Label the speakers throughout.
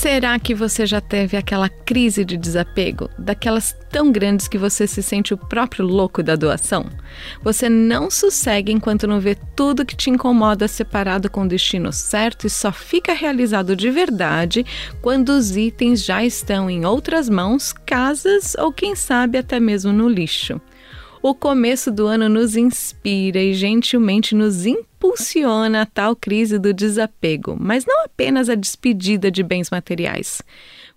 Speaker 1: Será que você já teve aquela crise de desapego, daquelas tão grandes que você se sente o próprio louco da doação? Você não sossega enquanto não vê tudo que te incomoda separado com o destino certo e só fica realizado de verdade quando os itens já estão em outras mãos, casas ou quem sabe até mesmo no lixo. O começo do ano nos inspira e gentilmente nos impulsiona a tal crise do desapego, mas não apenas a despedida de bens materiais.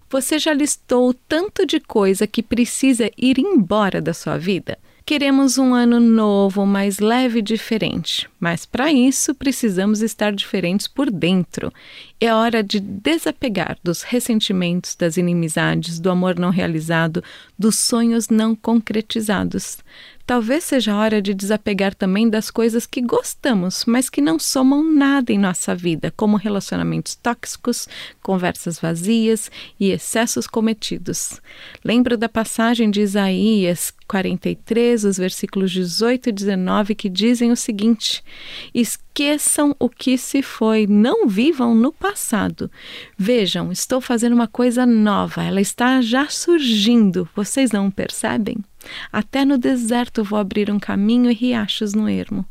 Speaker 1: Você já listou tanto de coisa que precisa ir embora da sua vida? Queremos um ano novo, mais leve e diferente, mas para isso precisamos estar diferentes por dentro. É hora de desapegar dos ressentimentos, das inimizades, do amor não realizado, dos sonhos não concretizados. Talvez seja hora de desapegar também das coisas que gostamos, mas que não somam nada em nossa vida, como relacionamentos tóxicos, conversas vazias e excessos cometidos. Lembro da passagem de Isaías 43, os versículos 18 e 19, que dizem o seguinte: Esqueçam o que se foi, não vivam no passado. Vejam, estou fazendo uma coisa nova, ela está já surgindo, vocês não percebem? Até no deserto vou abrir um caminho e riachos no ermo.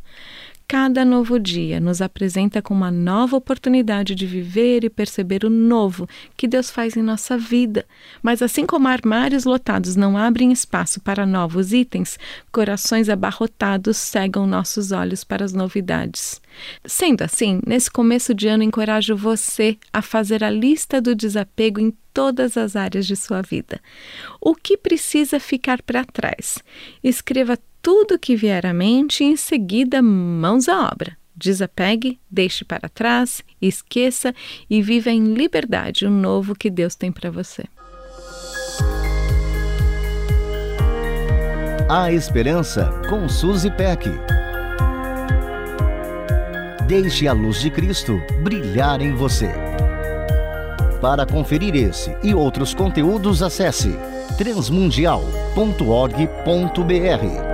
Speaker 1: Cada novo dia nos apresenta com uma nova oportunidade de viver e perceber o novo que Deus faz em nossa vida. Mas assim como armários lotados não abrem espaço para novos itens, corações abarrotados cegam nossos olhos para as novidades. Sendo assim, nesse começo de ano encorajo você a fazer a lista do desapego em todas as áreas de sua vida. O que precisa ficar para trás? Escreva tudo que vier à mente e em seguida mãos à obra. Desapegue, deixe para trás, esqueça e viva em liberdade o novo que Deus tem para você.
Speaker 2: A Esperança com Suzy Peck. Deixe a luz de Cristo brilhar em você. Para conferir esse e outros conteúdos, acesse transmundial.org.br.